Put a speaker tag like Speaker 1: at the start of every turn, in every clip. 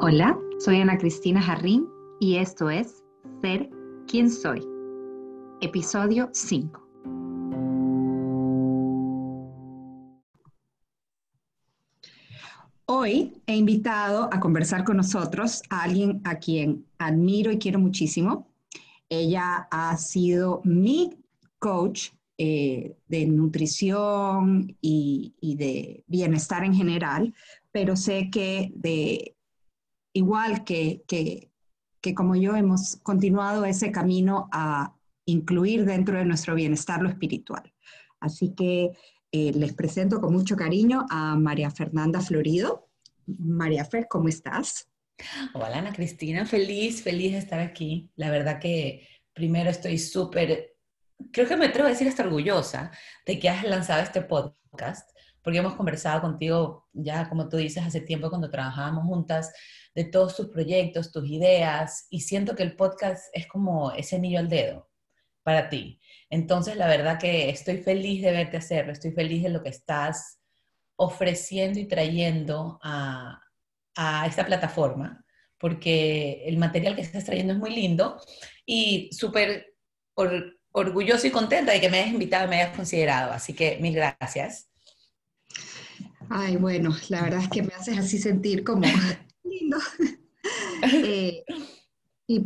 Speaker 1: Hola, soy Ana Cristina Jarrín y esto es Ser quien soy. Episodio 5. Hoy he invitado a conversar con nosotros a alguien a quien admiro y quiero muchísimo. Ella ha sido mi coach eh, de nutrición y, de bienestar en general, pero sé que de igual que, que, como yo hemos continuado ese camino a incluir dentro de nuestro bienestar lo espiritual. Así que eh, les presento con mucho cariño a María Fernanda Florido. María Fer, ¿cómo estás?
Speaker 2: Hola Ana Cristina, feliz, feliz de estar aquí. La verdad que primero estoy súper creo que me atrevo a decir hasta orgullosa de que has lanzado este podcast, porque hemos conversado contigo ya, como tú dices, hace tiempo cuando trabajábamos juntas, de todos tus proyectos, tus ideas, y siento que el podcast es como ese anillo al dedo para ti. Entonces, la verdad que estoy feliz de verte hacerlo, estoy feliz de lo que estás ofreciendo y trayendo a, a esta plataforma, porque el material que estás trayendo es muy lindo y súper orgulloso y contenta de que me hayas invitado me hayas considerado. Así que mil gracias.
Speaker 1: Ay, bueno, la verdad es que me haces así sentir como lindo. Eh, y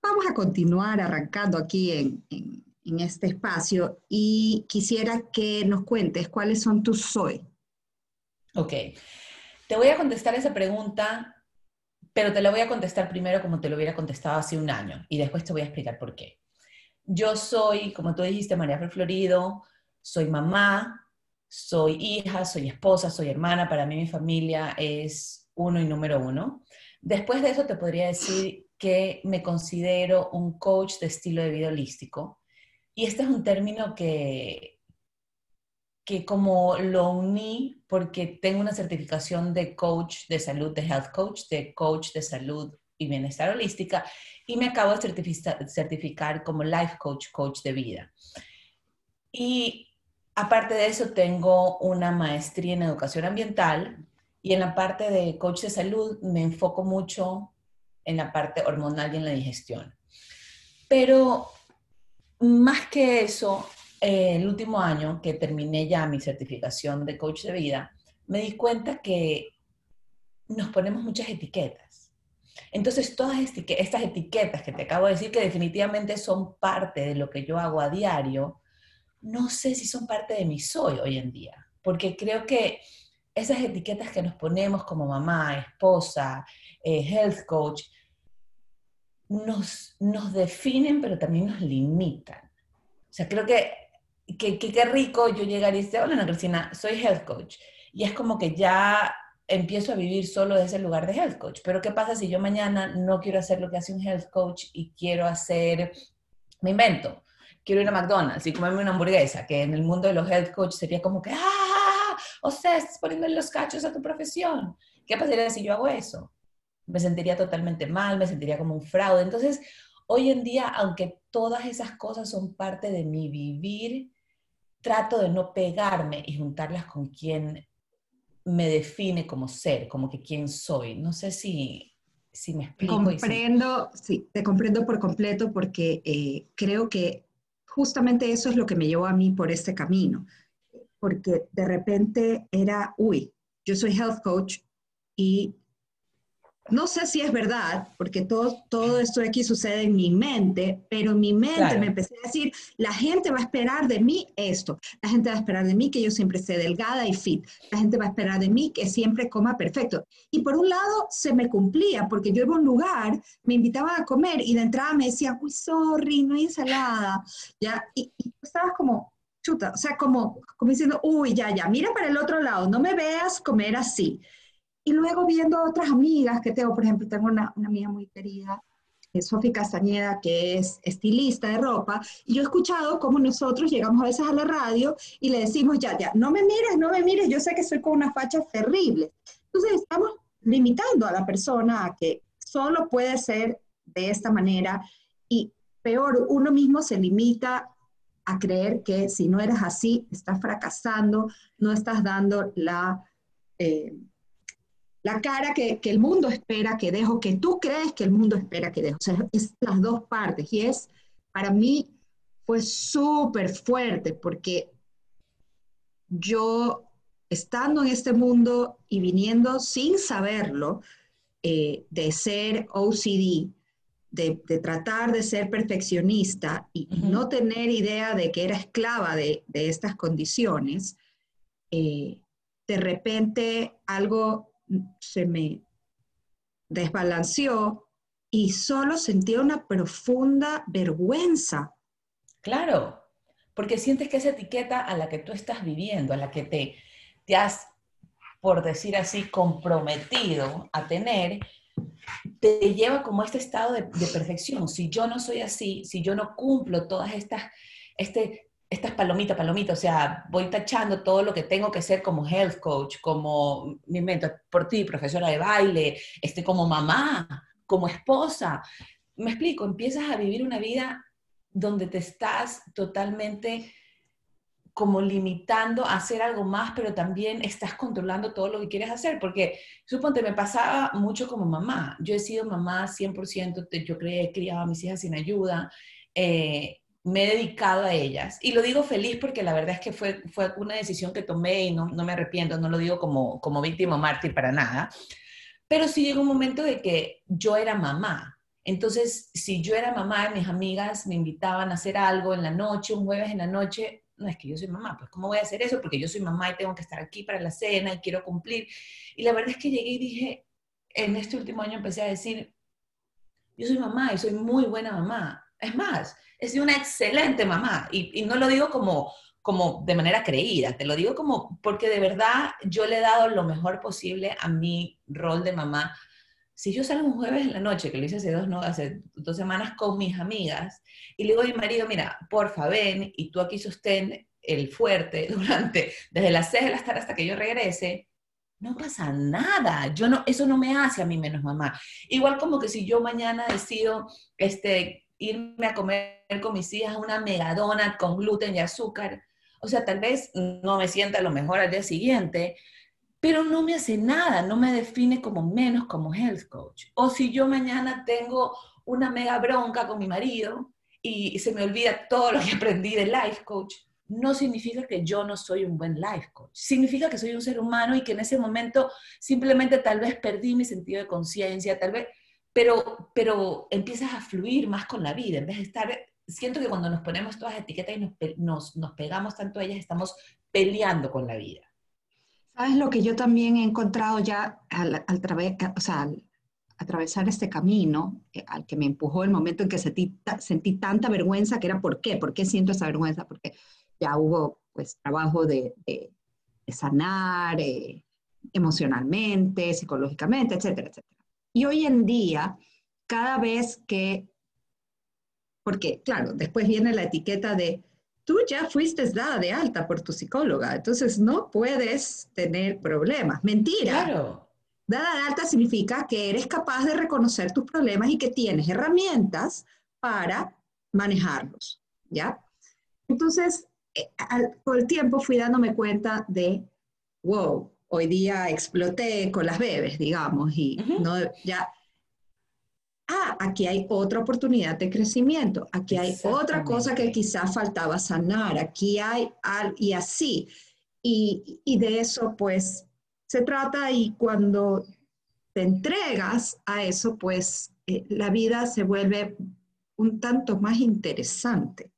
Speaker 1: vamos a continuar arrancando aquí en, en, este espacio y quisiera que nos cuentes cuáles son tus soy.
Speaker 2: Ok, te voy a contestar esa pregunta, pero te la voy a contestar primero como te lo hubiera contestado hace un año y después te voy a explicar por qué. Yo soy, como tú dijiste, María Florido, soy mamá, soy hija, soy esposa, soy hermana. Para mí mi familia es uno y número uno. Después de eso te podría decir que me considero un coach de estilo de vida holístico. Y este es un término que, que como lo uní porque tengo una certificación de coach de salud, de health coach, de coach de salud y bienestar holística, y me acabo de certificar como life coach, coach de vida. Y aparte de eso, tengo una maestría en educación ambiental y en la parte de coach de salud me enfoco mucho en la parte hormonal y en la digestión. Pero más que eso, eh, el último año que terminé ya mi certificación de coach de vida, me di cuenta que nos ponemos muchas etiquetas entonces, todas estas etiquetas que te acabo de decir, que definitivamente son parte de lo que yo hago a diario, no sé si son parte de mi soy hoy en día, porque creo que esas etiquetas que nos ponemos como mamá, esposa, eh, health coach, nos, nos definen, pero también nos limitan. O sea, creo que qué rico yo llegar y decir, hola Ana Cristina, soy health coach. Y es como que ya empiezo a vivir solo desde el lugar de health coach. Pero ¿qué pasa si yo mañana no quiero hacer lo que hace un health coach y quiero hacer, me invento, quiero ir a McDonald's y comerme una hamburguesa, que en el mundo de los health coach sería como que, ah, o sea, estás poniendo los cachos a tu profesión. ¿Qué pasaría si yo hago eso? Me sentiría totalmente mal, me sentiría como un fraude. Entonces, hoy en día, aunque todas esas cosas son parte de mi vivir, trato de no pegarme y juntarlas con quien me define como ser, como que quién soy. No sé si, si me explico.
Speaker 1: Comprendo, sí, te comprendo por completo porque eh, creo que justamente eso es lo que me llevó a mí por este camino. Porque de repente era, uy, yo soy health coach y no sé si es verdad, porque todo, todo esto aquí sucede en mi mente, pero en mi mente me empecé a decir, la gente va a esperar de mí esto, la gente va a esperar de mí que yo siempre esté delgada y fit, la gente va a esperar de mí que siempre coma perfecto. Y por un lado se me cumplía, porque yo iba a un lugar, me invitaban a comer y de entrada me decían, uy, sorry, no hay ensalada, ¿ya? Y, y estabas como, chuta, o sea, como, como diciendo, uy, ya, ya, mira para el otro lado, no me veas comer así. Y luego viendo otras amigas que tengo, por ejemplo, tengo una, una amiga muy querida, Sofía Castañeda, que es estilista de ropa, y yo he escuchado cómo nosotros llegamos a veces a la radio y le decimos, ya, ya, no me mires, no me mires, yo sé que soy con una facha terrible. Entonces estamos limitando a la persona a que solo puede ser de esta manera y peor, uno mismo se limita a creer que si no eres así, estás fracasando, no estás dando la... Eh, la cara que, el mundo espera que dejo, que tú crees que el mundo espera que dejo. O sea, es las dos partes. Y es, para mí, fue súper fuerte porque yo, estando en este mundo y viniendo sin saberlo, eh, de ser OCD, de, tratar de ser perfeccionista y, no tener idea de que era esclava de, estas condiciones, eh, de repente algo se me desbalanceó y solo sentía una profunda vergüenza.
Speaker 2: Claro, porque sientes que esa etiqueta a la que tú estás viviendo, a la que te, te has, por decir así, comprometido a tener, te lleva como a este estado de, perfección. Si yo no soy así, si yo no cumplo todas estas, este, estas palomitas, palomitas, o sea, voy tachando todo lo que tengo que ser como health coach, como mi mentor por ti, profesora de baile, este, como mamá, como esposa. Me explico, empiezas a vivir una vida donde te estás totalmente como limitando a hacer algo más, pero también estás controlando todo lo que quieres hacer, porque suponte, me pasaba mucho como mamá. Yo he sido mamá 100%, yo he criado a mis hijas sin ayuda, eh, me he dedicado a ellas. Y lo digo feliz porque la verdad es que fue, fue una decisión que tomé y no, no me arrepiento, no lo digo como, como víctima mártir para nada. Pero sí llegó un momento de que yo era mamá. Entonces, si yo era mamá, mis amigas me invitaban a hacer algo en la noche, un jueves en la noche, no es que yo soy mamá, pues ¿cómo voy a hacer eso? Porque yo soy mamá y tengo que estar aquí para la cena y quiero cumplir. Y la verdad es que llegué y dije, en este último año empecé a decir, yo soy mamá y soy muy buena mamá. Es más, he sido una excelente mamá y, no lo digo como, como de manera creída, te lo digo como porque de verdad yo le he dado lo mejor posible a mi rol de mamá si yo salgo un jueves en la noche, que lo hice hace dos, semanas con mis amigas, y le digo a mi marido, mira, porfa, ven, y tú aquí sostén el fuerte durante, desde las seis de la tarde hasta que yo regrese, no pasa nada. Yo no, eso no me hace a mí menos mamá. Igual como que si yo mañana decido este, irme a comer con mis hijas una megadona con gluten y azúcar, o sea, tal vez no me sienta lo mejor al día siguiente, pero no me hace nada, no me define como menos como health coach. O si yo mañana tengo una mega bronca con mi marido y se me olvida todo lo que aprendí de life coach, no significa que yo no soy un buen life coach. Significa que soy un ser humano y que en ese momento simplemente tal vez perdí mi sentido de conciencia, tal vez, pero, pero empiezas a fluir más con la vida, en vez de estar, siento que cuando nos ponemos todas etiquetas y nos, nos, nos pegamos tanto a ellas, estamos peleando con la vida.
Speaker 1: ¿Sabes lo que yo también he encontrado ya al, o sea, atravesar este camino eh, al que me empujó el momento en que sentí, sentí tanta vergüenza, que era ¿por qué? ¿Por qué siento esa vergüenza? Porque ya hubo pues trabajo de, de, sanar eh, emocionalmente, psicológicamente, etcétera, etcétera. Y hoy en día, cada vez que, porque claro, después viene la etiqueta de tú ya fuiste dada de alta por tu psicóloga, entonces no puedes tener problemas. Mentira. Claro. Dada de alta significa que eres capaz de reconocer tus problemas y que tienes herramientas para manejarlos, ¿ya? Entonces, eh, con el tiempo fui dándome cuenta de, wow, hoy día exploté con las bebés, digamos, y no, ya ah, aquí hay otra oportunidad de crecimiento, aquí hay otra cosa que quizás faltaba sanar, aquí hay algo, y así. Y, de eso pues se trata y cuando te entregas a eso, pues eh, la vida se vuelve un tanto más interesante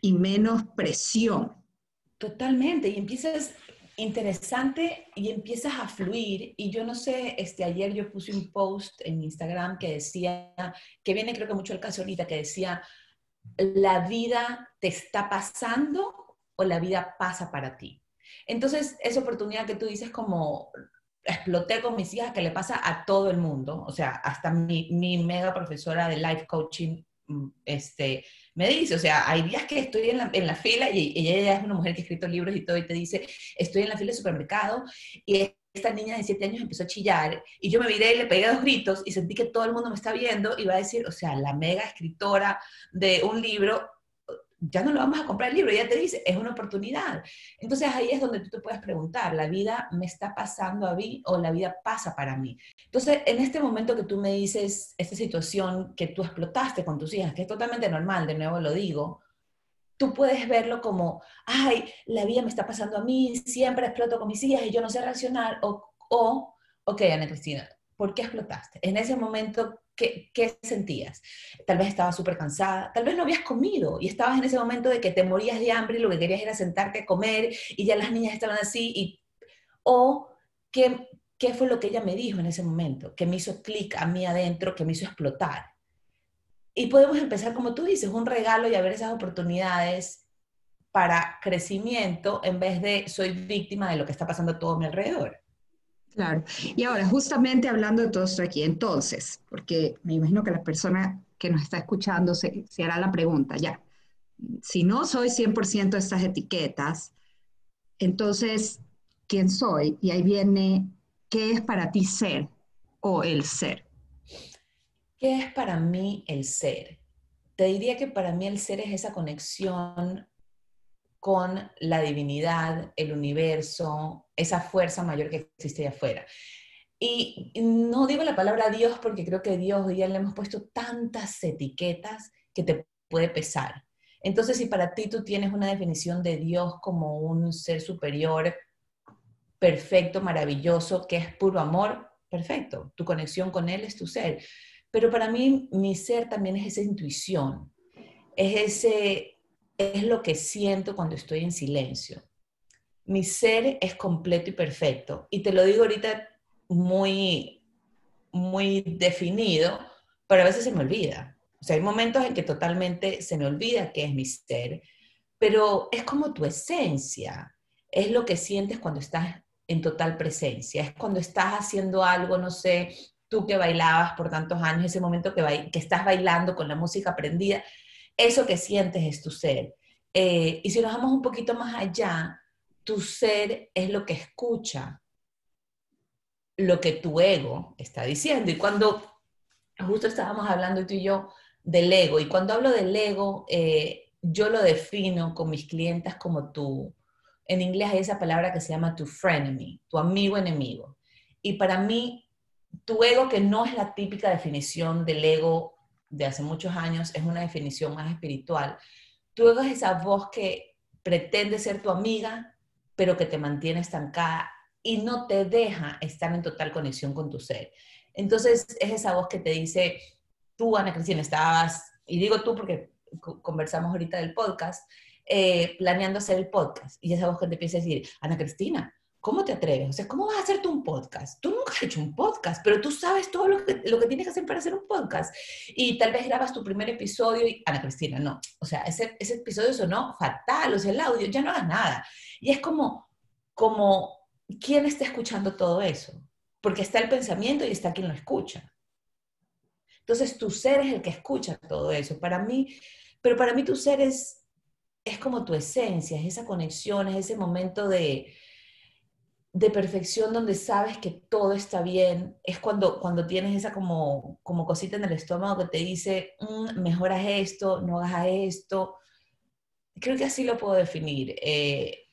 Speaker 1: y menos presión.
Speaker 2: Totalmente, y empiezas interesante y empiezas a fluir. Y yo no sé, este, ayer yo puse un post en Instagram que decía, que viene creo que mucho el caso ahorita, que decía, la vida te está pasando o la vida pasa para ti. Entonces, esa oportunidad que tú dices como exploté con mis hijas que le pasa a todo el mundo, o sea, hasta mi, mi mega profesora de life coaching, este, me dice, o sea, hay días que estoy en la, en la fila y, ella es una mujer que ha escrito libros y todo y te dice, estoy en la fila del supermercado y esta niña de 7 años empezó a chillar y yo me miré y le pegué dos gritos y sentí que todo el mundo me está viendo y va a decir, o sea, la mega escritora de un libro ya no lo vamos a comprar el libro, ya te dice, es una oportunidad. Entonces ahí es donde tú te puedes preguntar, ¿la vida me está pasando a mí o la vida pasa para mí? Entonces, en este momento que tú me dices, esta situación que tú explotaste con tus hijas, que es totalmente normal, de nuevo lo digo, tú puedes verlo como, ay, la vida me está pasando a mí, siempre exploto con mis hijas y yo no sé reaccionar, o, o ok, Ana Cristina, ¿por qué explotaste? En ese momento, ¿qué, qué sentías? Tal vez estabas súper cansada, tal vez no habías comido y estabas en ese momento de que te morías de hambre y lo que querías era sentarte a comer y ya las niñas estaban así, y, o ¿qué, qué fue lo que ella me dijo en ese momento, que me hizo clic a mí adentro, que me hizo explotar. Y podemos empezar, como tú dices, un regalo y a ver esas oportunidades para crecimiento en vez de soy víctima de lo que está pasando a todo mi alrededor.
Speaker 1: Claro. Y ahora, justamente hablando de todo esto aquí, entonces, porque me imagino que la persona que nos está escuchando se, hará la pregunta, ya, si no soy 100% de estas etiquetas, entonces, ¿quién soy? Y ahí viene, ¿qué es para ti ser o el ser?
Speaker 2: ¿Qué es para mí el ser? Te diría que para mí el ser es esa conexión con la divinidad, el universo, esa fuerza mayor que existe allá afuera. Y no digo la palabra Dios porque creo que Dios ya le hemos puesto tantas etiquetas que te puede pesar. Entonces, si para ti tú tienes una definición de Dios como un ser superior, perfecto, maravilloso, que es puro amor, perfecto. Tu conexión con Él es tu ser. Pero para mí, mi ser también es esa intuición, es ese es lo que siento cuando estoy en silencio. Mi ser es completo y perfecto. Y te lo digo ahorita muy, muy definido, pero a veces se me olvida. O sea, hay momentos en que totalmente se me olvida qué es mi ser, pero es como tu esencia, es lo que sientes cuando estás en total presencia, es cuando estás haciendo algo, no sé, tú que bailabas por tantos años, ese momento que, que estás bailando con la música prendida, eso que sientes es tu ser. Eh, y si nos vamos un poquito más allá, tu ser es lo que escucha lo que tu ego está diciendo. Y cuando justo estábamos hablando tú y yo del ego, y cuando hablo del ego, eh, yo lo defino con mis clientes como tu, en inglés hay esa palabra que se llama tu frenemy, tu amigo enemigo. Y para mí, tu ego, que no es la típica definición del ego de hace muchos años, es una definición más espiritual. Tu ego es esa voz que pretende ser tu amiga, pero que te mantiene estancada y no te deja estar en total conexión con tu ser. Entonces, es esa voz que te dice, tú, Ana Cristina, estabas, y digo tú porque conversamos ahorita del podcast, eh, planeando hacer el podcast. Y esa voz que te empieza a decir, Ana Cristina, ¿Cómo te atreves? O sea, ¿cómo vas a hacerte un podcast? Tú nunca has hecho un podcast, pero tú sabes todo lo que, lo que tienes que hacer para hacer un podcast. Y tal vez grabas tu primer episodio y, Ana Cristina, no. O sea, ese, ese episodio sonó fatal, o sea, el audio, ya no hagas nada. Y es como, como, ¿quién está escuchando todo eso? Porque está el pensamiento y está quien lo escucha. Entonces, tu ser es el que escucha todo eso. Para mí, pero para mí tu ser es, es como tu esencia, es esa conexión, es ese momento de de perfección donde sabes que todo está bien, es cuando, cuando tienes esa como, como cosita en el estómago que te dice, mm, mejoras esto, no hagas esto. Creo que así lo puedo definir. Eh,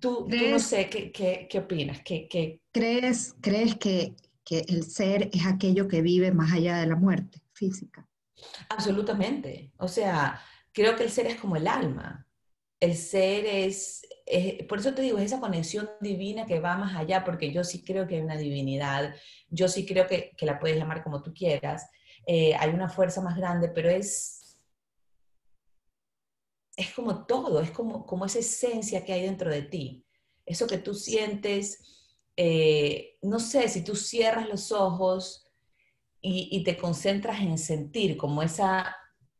Speaker 2: tú, no sé, ¿qué, qué, qué opinas? ¿Qué, qué...
Speaker 1: ¿Crees, crees que, que el ser es aquello que vive más allá de la muerte física?
Speaker 2: Absolutamente. O sea, creo que el ser es como el alma. El ser es, por eso te digo, es esa conexión divina que va más allá, porque yo sí creo que hay una divinidad, yo sí creo que, la puedes llamar como tú quieras, eh, hay una fuerza más grande, pero es, es como todo, es como, como esa esencia que hay dentro de ti, eso que tú sientes, eh, no sé, si tú cierras los ojos y, te concentras en sentir como esa,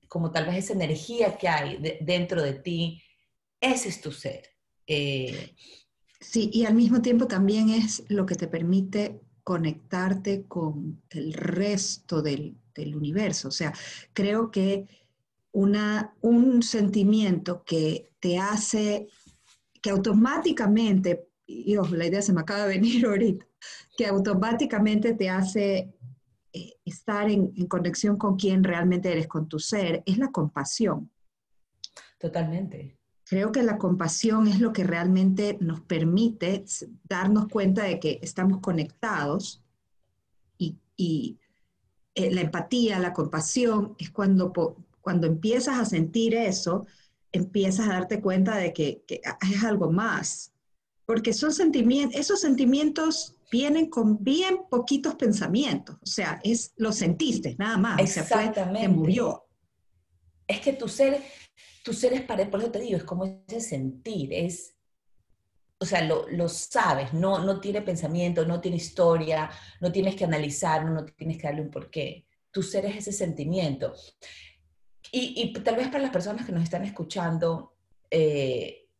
Speaker 2: como tal vez esa energía que hay dentro de ti, ese es tu ser.
Speaker 1: Eh, sí, y al mismo tiempo también es lo que te permite conectarte con el resto del, universo. O sea, creo que una, un sentimiento que te hace, que automáticamente, y la idea se me acaba de venir ahorita, que automáticamente te hace eh, estar en, en, conexión con quien realmente eres, con tu ser, es la compasión.
Speaker 2: Totalmente.
Speaker 1: Creo que la compasión es lo que realmente nos permite darnos cuenta de que estamos conectados y, eh, la empatía, la compasión, es cuando, cuando empiezas a sentir eso, empiezas a darte cuenta de que, es algo más. Porque son sentimientos, esos sentimientos vienen con bien poquitos pensamientos. O sea, es, lo sentiste, nada más.
Speaker 2: Exactamente.
Speaker 1: O murió.
Speaker 2: Es que tu ser, tu ser es para, por eso te digo, es como ese sentir, es, o sea, lo, lo, sabes, no, no tiene pensamiento, no tiene historia, no tienes que analizar, no, tienes que darle un porqué. Tu ser es ese sentimiento. Y, y tal vez para las personas que nos están escuchando, eh,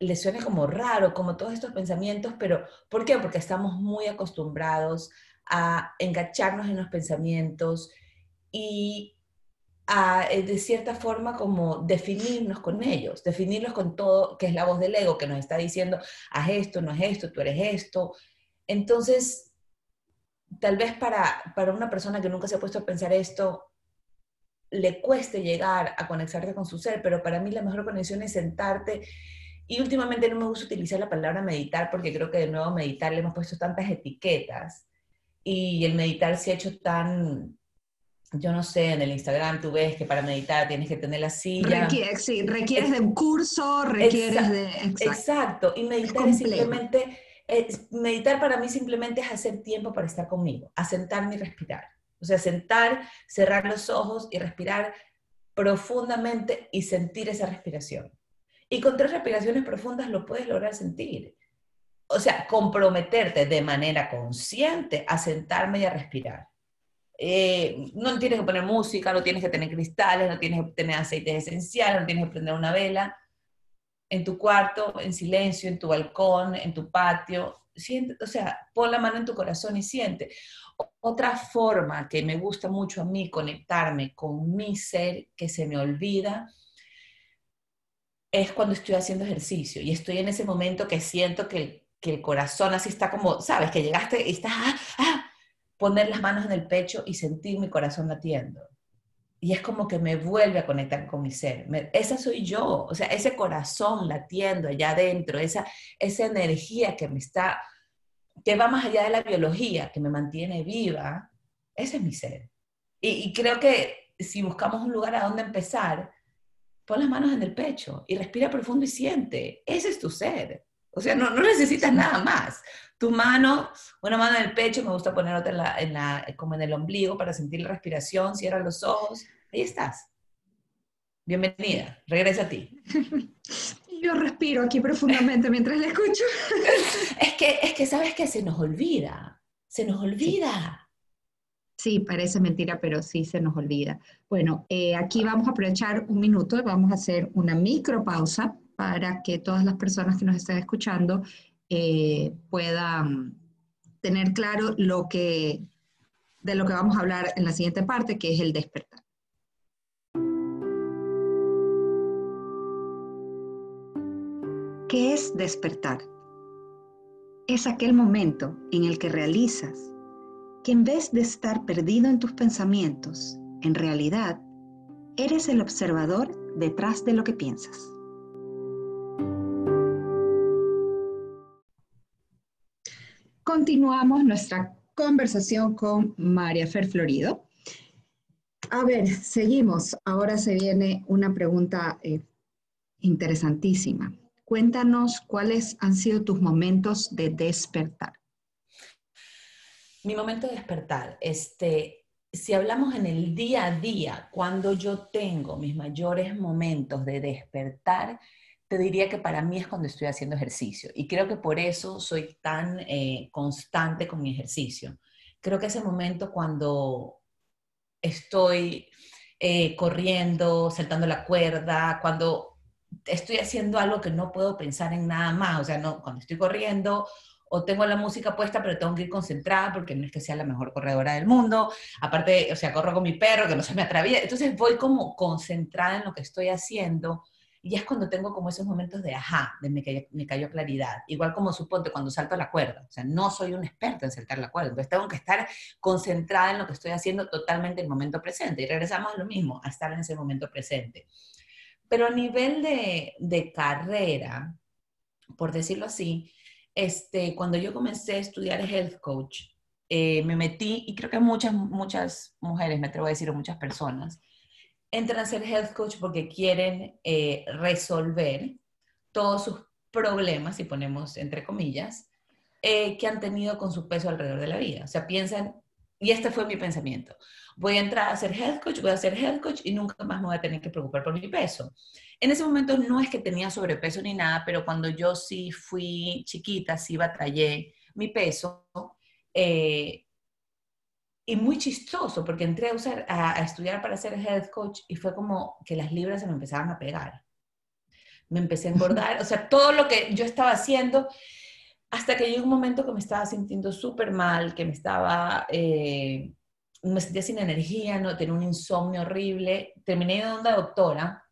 Speaker 2: les suene como raro, como todos estos pensamientos, pero ¿por qué? Porque estamos muy acostumbrados a engacharnos en los pensamientos y a, eh, de cierta forma, como definirnos con ellos, definirlos con todo, que es la voz del ego que nos está diciendo, haz esto, no es esto, tú eres esto. Entonces, tal vez para, para una persona que nunca se ha puesto a pensar esto, le cueste llegar a conectarte con su ser, pero para mí la mejor conexión es sentarte. Y últimamente no me gusta utilizar la palabra meditar porque creo que de nuevo meditar le hemos puesto tantas etiquetas y el meditar se ha hecho tan, yo no sé, en el Instagram tú ves que para meditar tienes que tener la silla.
Speaker 1: sí, requieres de un curso, requieres de...
Speaker 2: Exacto. y meditar es, simplemente, meditar para mí simplemente es hacer tiempo para estar conmigo, asentarme y respirar. O sea, sentar, cerrar los ojos y respirar profundamente y sentir esa respiración. Y con tres respiraciones profundas lo puedes lograr sentir. O sea, comprometerte de manera consciente a sentarme y a respirar. Eh, no tienes que poner música, no tienes que tener cristales, no tienes que tener aceites esenciales, no tienes que prender una vela. En tu cuarto, en silencio, en tu balcón, en tu patio, siente, o sea, pon la mano en tu corazón y siente. Otra forma que me gusta mucho a mí conectarme con mi ser que se me olvida es cuando estoy haciendo ejercicio y estoy en ese momento que siento que, que el corazón así está como, sabes, que llegaste y estás, ah, ah, poner las manos en el pecho y sentir mi corazón latiendo. Y es como que me vuelve a conectar con mi ser. esa soy yo, o sea, ese corazón latiendo allá adentro, esa, esa energía que me está, que va más allá de la biología, que me mantiene viva, ese es mi ser. Y, y creo que si buscamos un lugar a donde empezar, pon las manos en el pecho y respira profundo y siente. Ese es tu ser. O sea, no, no necesitas nada más tu mano, una mano en el pecho, me gusta poner otra en la, en la, como en el ombligo para sentir la respiración, cierra los ojos, ahí estás. Bienvenida, regresa a ti.
Speaker 1: Yo respiro aquí profundamente mientras le escucho.
Speaker 2: es, que, es que sabes que se nos olvida, se nos olvida.
Speaker 1: Sí. parece mentira, pero sí se nos olvida. Bueno, eh, aquí vamos a aprovechar un minuto, y vamos a hacer una micropausa para que todas las personas que nos estén escuchando eh, puedan tener claro lo que, de lo que vamos a hablar en la siguiente parte, que es el despertar. ¿Qué es despertar? Es aquel momento en el que realizas que en vez de estar perdido en tus pensamientos, en realidad eres el observador detrás de lo que piensas. Continuamos nuestra conversación con María Fer Florido. A ver, seguimos. Ahora se viene una pregunta eh, interesantísima. Cuéntanos cuáles han sido tus momentos de despertar.
Speaker 2: Mi momento de despertar, este, si hablamos en el día a día, cuando yo tengo mis mayores momentos de despertar, te diría que para mí es cuando estoy haciendo ejercicio. Y creo que por eso soy tan eh, constante con mi ejercicio. Creo que ese momento cuando estoy eh, corriendo, saltando la cuerda, cuando estoy haciendo algo que no puedo pensar en nada más, o sea, no, cuando estoy corriendo o tengo la música puesta, pero tengo que ir concentrada porque no es que sea la mejor corredora del mundo. Aparte, o sea, corro con mi perro que no se me atraviesa. Entonces voy como concentrada en lo que estoy haciendo y es cuando tengo como esos momentos de ajá, de me cayó, me cayó claridad. Igual como suponte cuando salto la cuerda. O sea, no soy un experto en saltar la cuerda. Entonces tengo que estar concentrada en lo que estoy haciendo totalmente en el momento presente. Y regresamos a lo mismo, a estar en ese momento presente. Pero a nivel de, de carrera, por decirlo así, este, cuando yo comencé a estudiar health coach, eh, me metí, y creo que muchas, muchas mujeres, me atrevo a decir, o muchas personas, entran a ser health coach porque quieren eh, resolver todos sus problemas, si ponemos entre comillas, eh, que han tenido con su peso alrededor de la vida. O sea, piensan, y este fue mi pensamiento, voy a entrar a ser health coach, voy a ser health coach y nunca más me voy a tener que preocupar por mi peso. En ese momento no es que tenía sobrepeso ni nada, pero cuando yo sí fui chiquita, sí batallé mi peso, eh, y muy chistoso, porque entré a, usar, a, estudiar para ser health coach y fue como que las libras se me empezaban a pegar. Me empecé a engordar, o sea, todo lo que yo estaba haciendo, hasta que llegó un momento que me estaba sintiendo súper mal, que me estaba, eh, me sentía sin energía, no tenía un insomnio horrible. Terminé de una doctora,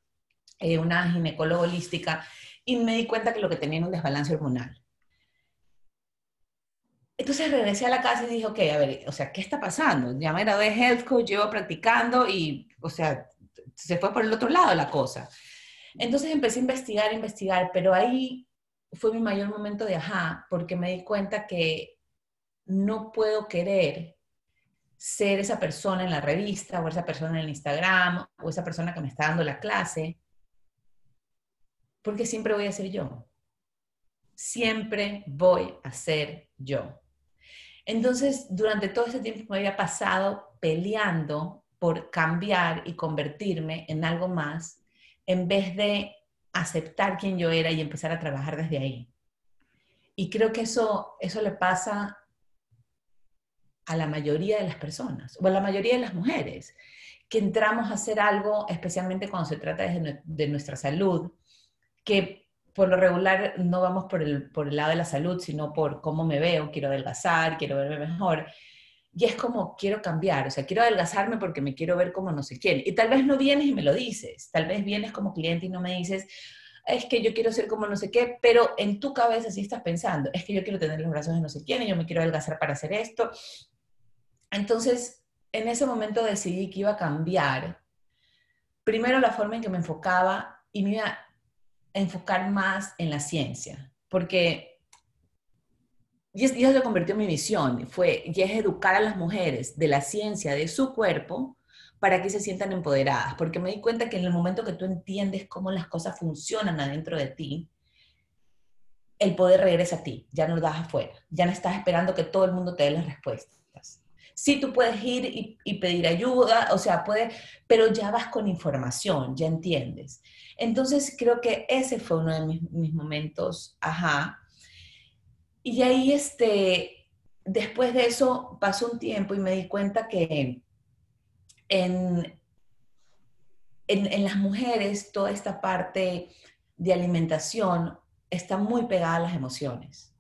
Speaker 2: eh, una ginecóloga holística, y me di cuenta que lo que tenía era un desbalance hormonal. Entonces regresé a la casa y dije, ok, a ver, o sea, ¿qué está pasando? Ya me gradué de health coach, llevo practicando y, o sea, se fue por el otro lado la cosa. Entonces empecé a investigar, investigar, pero ahí fue mi mayor momento de ajá, porque me di cuenta que no puedo querer ser esa persona en la revista o esa persona en el Instagram o esa persona que me está dando la clase, porque siempre voy a ser yo. Siempre voy a ser yo. Entonces, durante todo ese tiempo me había pasado peleando por cambiar y convertirme en algo más, en vez de aceptar quién yo era y empezar a trabajar desde ahí. Y creo que eso, eso le pasa a la mayoría de las personas, o a la mayoría de las mujeres, que entramos a hacer algo, especialmente cuando se trata de nuestra salud, que por lo regular no vamos por el, por el lado de la salud, sino por cómo me veo, quiero adelgazar, quiero verme mejor. Y es como, quiero cambiar, o sea, quiero adelgazarme porque me quiero ver como no sé quién. Y tal vez no vienes y me lo dices, tal vez vienes como cliente y no me dices, es que yo quiero ser como no sé qué, pero en tu cabeza sí estás pensando, es que yo quiero tener los brazos de no sé quién y yo me quiero adelgazar para hacer esto. Entonces, en ese momento decidí que iba a cambiar, primero la forma en que me enfocaba y me iba enfocar más en la ciencia, porque y eso se convirtió en mi misión, fue, y es educar a las mujeres de la ciencia de su cuerpo para que se sientan empoderadas, porque me di cuenta que en el momento que tú entiendes cómo las cosas funcionan adentro de ti, el poder regresa a ti, ya no lo das afuera, ya no estás esperando que todo el mundo te dé las respuestas. Sí, tú puedes ir y, pedir ayuda, o sea, puedes, pero ya vas con información, ya entiendes. Entonces creo que ese fue uno de mis, momentos, ajá. Y ahí, este, después de eso, pasó un tiempo y me di cuenta que en, en, las mujeres toda esta parte de alimentación está muy pegada a las emociones.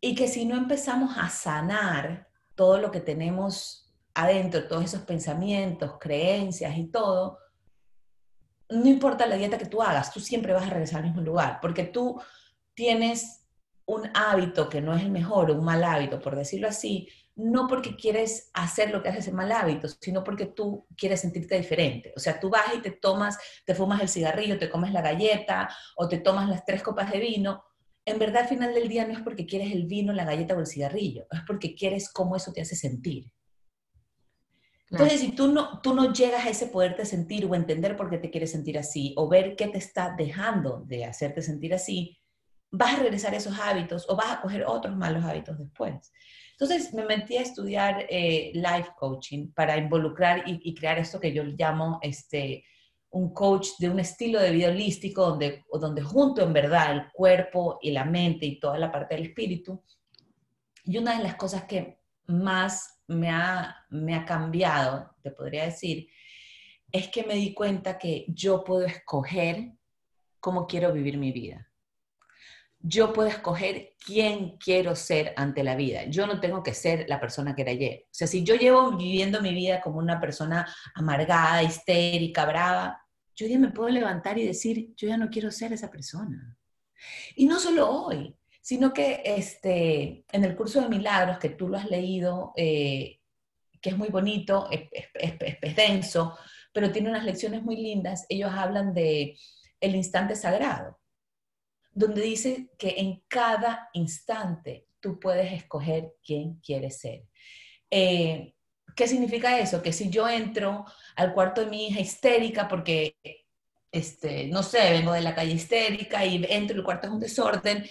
Speaker 2: Y que si no empezamos a sanar todo lo que tenemos adentro, todos esos pensamientos, creencias y todo, no importa la dieta que tú hagas, tú siempre vas a regresar al mismo lugar, porque tú tienes un hábito que no es el mejor un mal hábito, por decirlo así, no porque quieres hacer lo que hace ese mal hábito, sino porque tú quieres sentirte diferente. O sea, tú vas y te tomas, te fumas el cigarrillo, te comes la galleta o te tomas las tres copas de vino. En verdad, al final del día no es porque quieres el vino, la galleta o el cigarrillo, es porque quieres cómo eso te hace sentir. Entonces, si tú no, tú no llegas a ese poderte sentir o entender por qué te quieres sentir así, o ver qué te está dejando de hacerte sentir así, vas a regresar a esos hábitos o vas a coger otros malos hábitos después. Entonces, me metí a estudiar eh, life coaching para involucrar y, crear esto que yo llamo este, un coach de un estilo de vida holístico, donde, donde junto en verdad el cuerpo y la mente y toda la parte del espíritu. Y una de las cosas que más me ha, me ha cambiado, te podría decir, es que me di cuenta que yo puedo escoger cómo quiero vivir mi vida. Yo puedo escoger quién quiero ser ante la vida. Yo no tengo que ser la persona que era ayer. O sea, si yo llevo viviendo mi vida como una persona amargada, histérica, brava, yo ya me puedo levantar y decir, yo ya no quiero ser esa persona. Y no solo hoy, sino que este, en el curso de milagros, que tú lo has leído, eh, que es muy bonito, es, denso, pero tiene unas lecciones muy lindas. Ellos hablan de el instante sagrado, donde dice que en cada instante tú puedes escoger quién quieres ser. Eh, ¿Qué significa eso? Que si yo entro al cuarto de mi hija histérica porque, este, no sé, vengo de la calle histérica y entro y el cuarto es un desorden,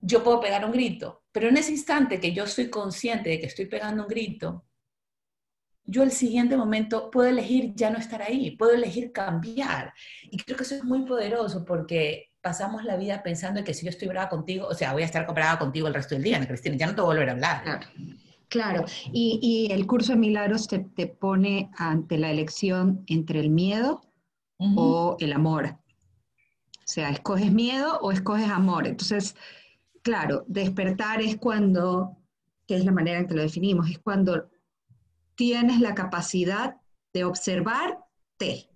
Speaker 2: yo puedo pegar un grito. Pero en ese instante que yo soy consciente de que estoy pegando un grito, yo el siguiente momento puedo elegir ya no estar ahí, puedo elegir cambiar. Y creo que eso es muy poderoso porque pasamos la vida pensando en que si yo estoy brava contigo, o sea, voy a estar brava contigo el resto del día, ¿no, Cristina? Ya no te voy a volver a hablar.
Speaker 1: Claro. Y, el curso de milagros te, pone ante la elección entre el miedo o el amor. O sea, escoges miedo o escoges amor. Entonces, claro, despertar es cuando, que es la manera en que lo definimos, es cuando tienes la capacidad de observarte.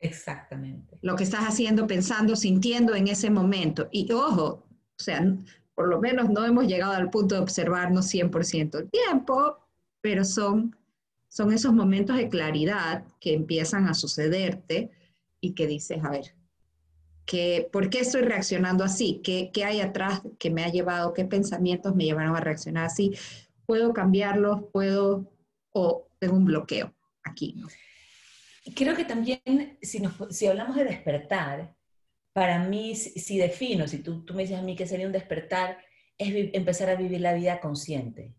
Speaker 2: Exactamente.
Speaker 1: Lo que estás haciendo, pensando, sintiendo en ese momento. Y ojo, o sea, por lo menos no hemos llegado al punto de observarnos 100% el tiempo, pero son, son esos momentos de claridad que empiezan a sucederte y que dices, a ver, que, ¿por qué estoy reaccionando así? ¿Qué, ¿Qué hay atrás que me ha llevado? ¿Qué pensamientos me llevaron a reaccionar así? ¿Puedo cambiarlos? ¿Puedo? ¿O tengo un bloqueo aquí?
Speaker 2: Creo que también, si, si hablamos de despertar, para mí, si defino, si tú, tú me dices a mí que sería un despertar, es empezar a vivir la vida consciente.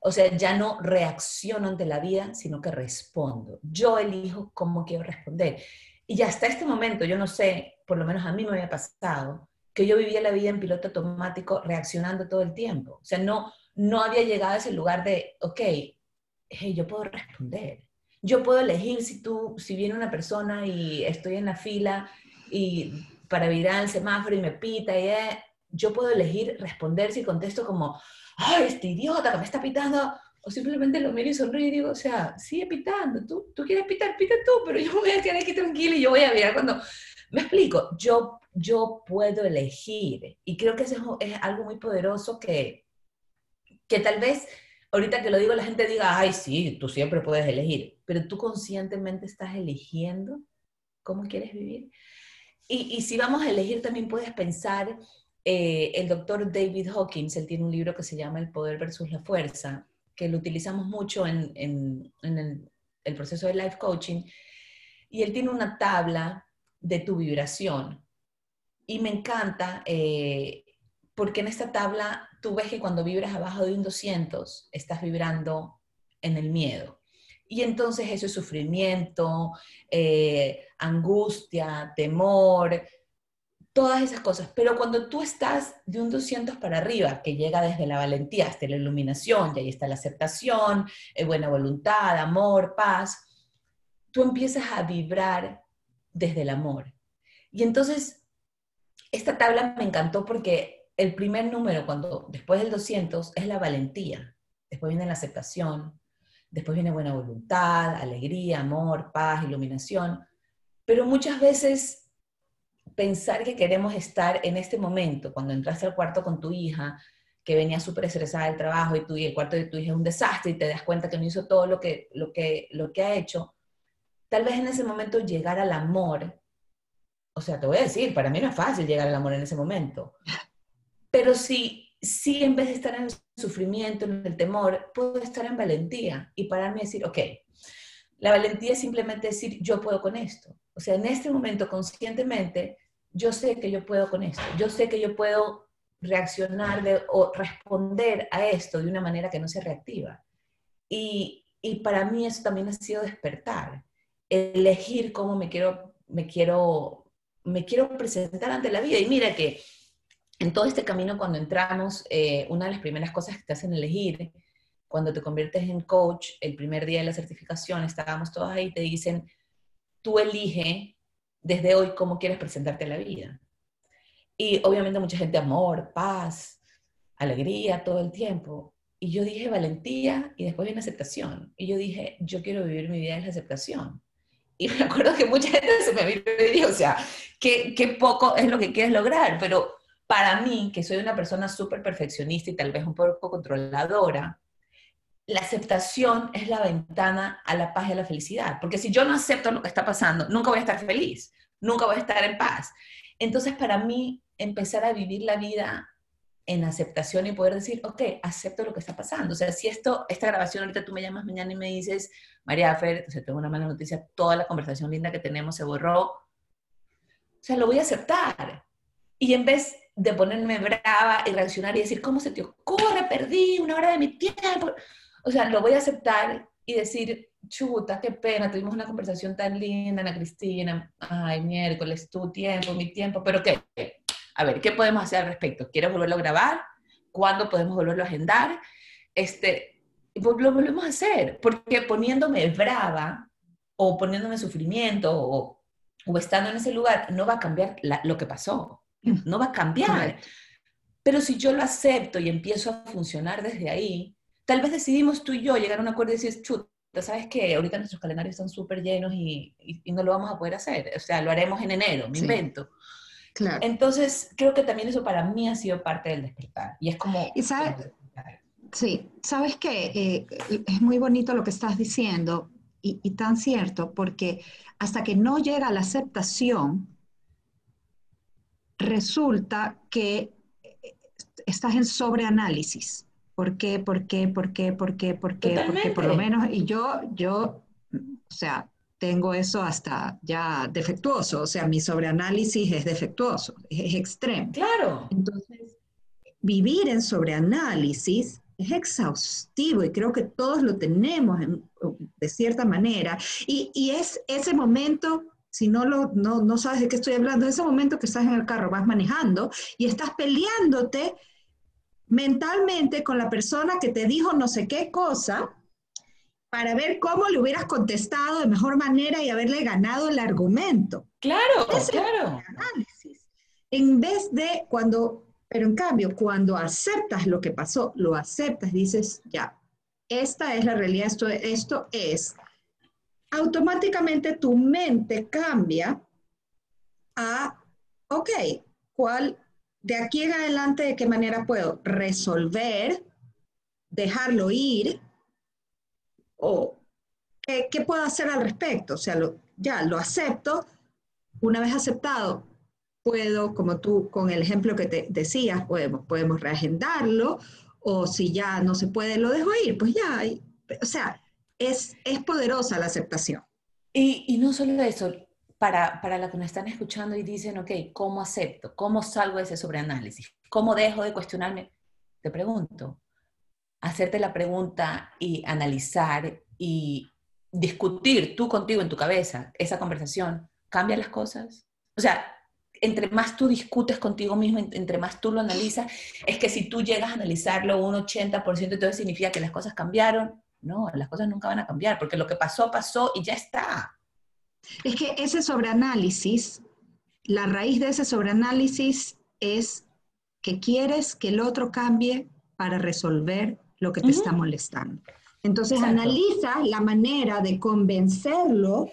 Speaker 2: O sea, ya no reacciono ante la vida, sino que respondo. Yo elijo cómo quiero responder. Y hasta este momento, yo no sé, por lo menos a mí me había pasado, que yo vivía la vida en piloto automático reaccionando todo el tiempo. O sea, no, no había llegado a ese lugar de, ok, hey, yo puedo responder. Yo puedo elegir si tú, si viene una persona y estoy en la fila y para virar el semáforo y me pita y eh, yo puedo elegir responder si contesto como, ay, este idiota que me está pitando, o simplemente lo miro y sonrío y digo, o sea, sigue pitando, tú, tú quieres pitar, pita tú, pero yo voy a quedar aquí tranquila y yo voy a mirar cuando... Me explico, yo, yo puedo elegir y creo que eso es, algo muy poderoso que, que tal vez ahorita que lo digo la gente diga, ay, sí, tú siempre puedes elegir, pero tú conscientemente estás eligiendo cómo quieres vivir. Y, si vamos a elegir, también puedes pensar, eh, el doctor David Hawkins, él tiene un libro que se llama El poder versus la fuerza, que lo utilizamos mucho en, el, proceso de life coaching, y él tiene una tabla de tu vibración. Y me encanta eh, porque en esta tabla tú ves que cuando vibras abajo de un 200, estás vibrando en el miedo. Y entonces eso es sufrimiento, eh, angustia, temor, todas esas cosas. Pero cuando tú estás de un 200 para arriba, que llega desde la valentía hasta la iluminación, y ahí está la aceptación, eh, buena voluntad, amor, paz, tú empiezas a vibrar desde el amor. Y entonces, esta tabla me encantó porque el primer número, cuando después del 200, es la valentía. Después viene la aceptación, después viene buena voluntad, alegría, amor, paz, iluminación, pero muchas veces pensar que queremos estar en este momento, cuando entraste al cuarto con tu hija, que venía súper estresada del trabajo y, tú, y el cuarto de tu hija es un desastre y te das cuenta que no hizo todo lo que, lo, que, lo que ha hecho, tal vez en ese momento llegar al amor, o sea, te voy a decir, para mí no es fácil llegar al amor en ese momento, pero si sí, en vez de estar en el sufrimiento, en el temor, puedo estar en valentía y pararme y decir, ok, la valentía es simplemente decir, yo puedo con esto. O sea, en este momento, conscientemente, yo sé que yo puedo con esto. Yo sé que yo puedo reaccionar o responder a esto de una manera que no sea reactiva. Y, y para mí eso también ha sido despertar, elegir cómo me quiero, me quiero, me quiero presentar ante la vida. Y mira que en todo este camino, cuando entramos, eh, una de las primeras cosas que te hacen elegir, cuando te conviertes en coach, el primer día de la certificación, estábamos todos ahí, te dicen, tú elige desde hoy cómo quieres presentarte a la vida. Y obviamente mucha gente, amor, paz, alegría, todo el tiempo. Y yo dije valentía y después viene aceptación. Y yo dije, yo quiero vivir mi vida en la aceptación. Y me acuerdo que mucha gente se me vio y dijo, o sea, qué, qué poco es lo que quieres lograr, pero para mí, que soy una persona súper perfeccionista y tal vez un poco controladora, la aceptación es la ventana a la paz y a la felicidad. Porque si yo no acepto lo que está pasando, nunca voy a estar feliz, nunca voy a estar en paz. Entonces, para mí, empezar a vivir la vida en aceptación y poder decir, ok, acepto lo que está pasando. O sea, si esto, esta grabación, ahorita tú me llamas mañana y me dices, María Fer, o sea, tengo una mala noticia, toda la conversación linda que tenemos se borró. O sea, lo voy a aceptar. Y en vez de ponerme brava y reaccionar y decir, ¿cómo se te ocurre? Perdí una hora de mi tiempo. O sea, lo voy a aceptar y decir, chuta, qué pena, tuvimos una conversación tan linda, Ana Cristina, ay, miércoles, tu tiempo, mi tiempo, pero ¿qué? A ver, ¿qué podemos hacer al respecto? ¿Quieres volverlo a grabar? ¿Cuándo podemos volverlo a agendar? Este, lo volvemos a hacer, porque poniéndome brava o poniéndome sufrimiento o, o estando en ese lugar, no va a cambiar lo que pasó, no va a cambiar. Pero si yo lo acepto y empiezo a funcionar desde ahí, tal vez decidimos tú y yo llegar a un acuerdo y decir, chuta, ¿sabes qué? Ahorita nuestros calendarios están súper llenos y, y, no lo vamos a poder hacer. O sea, lo haremos en enero, me invento. Entonces, creo que también eso para mí ha sido parte del despertar. Y es como...
Speaker 1: ¿Y sabes? Sí, sabes que eh, es muy bonito lo que estás diciendo y, y, tan cierto, porque hasta que no llega la aceptación, resulta que eh, estás en sobreanálisis. ¿Por qué? ¿Por qué? ¿Por qué? ¿Por qué? ¿Por qué? Porque por lo menos, y yo, yo, o sea, tengo eso hasta ya defectuoso, o sea, mi sobreanálisis es defectuoso, es, extremo.
Speaker 2: Claro.
Speaker 1: Entonces, vivir en sobreanálisis es exhaustivo y creo que todos lo tenemos de cierta manera. Y, y, es ese momento, si no, lo, no, no sabes de qué estoy hablando, ese momento que estás en el carro, vas manejando y estás peleándote mentalmente con la persona que te dijo no sé qué cosa para ver cómo le hubieras contestado de mejor manera y haberle ganado el argumento.
Speaker 2: Claro, claro.
Speaker 1: análisis. En vez de cuando, pero en cambio, cuando aceptas lo que pasó, lo aceptas, dices, ya, esta es la realidad, esto, esto es, automáticamente tu mente cambia a, ok, ¿cuál, de aquí en adelante, de qué manera puedo resolver, dejarlo ir o ¿qué, puedo hacer al respecto? O sea, ya lo acepto, una vez aceptado, puedo, como tú con el ejemplo que te decías, podemos, podemos reagendarlo, o si ya no se puede, lo dejo ir, pues ya, o sea, es, es poderosa la aceptación.
Speaker 2: Y, y no solo eso, para, para la que nos están escuchando y dicen, ok, ¿cómo acepto? ¿Cómo salgo de ese sobreanálisis? ¿Cómo dejo de cuestionarme? Te pregunto, hacerte la pregunta y analizar y discutir tú contigo en tu cabeza esa conversación, ¿cambia las cosas? O sea, entre más tú discutes contigo mismo, entre más tú lo analizas, es que si tú llegas a analizarlo un 80%, entonces significa que las cosas cambiaron. No, las cosas nunca van a cambiar, porque lo que pasó, pasó y ya está.
Speaker 1: Es que ese sobreanálisis, la raíz de ese sobreanálisis es que quieres que el otro cambie para resolver lo que te está molestando. Entonces analiza la manera de convencerlo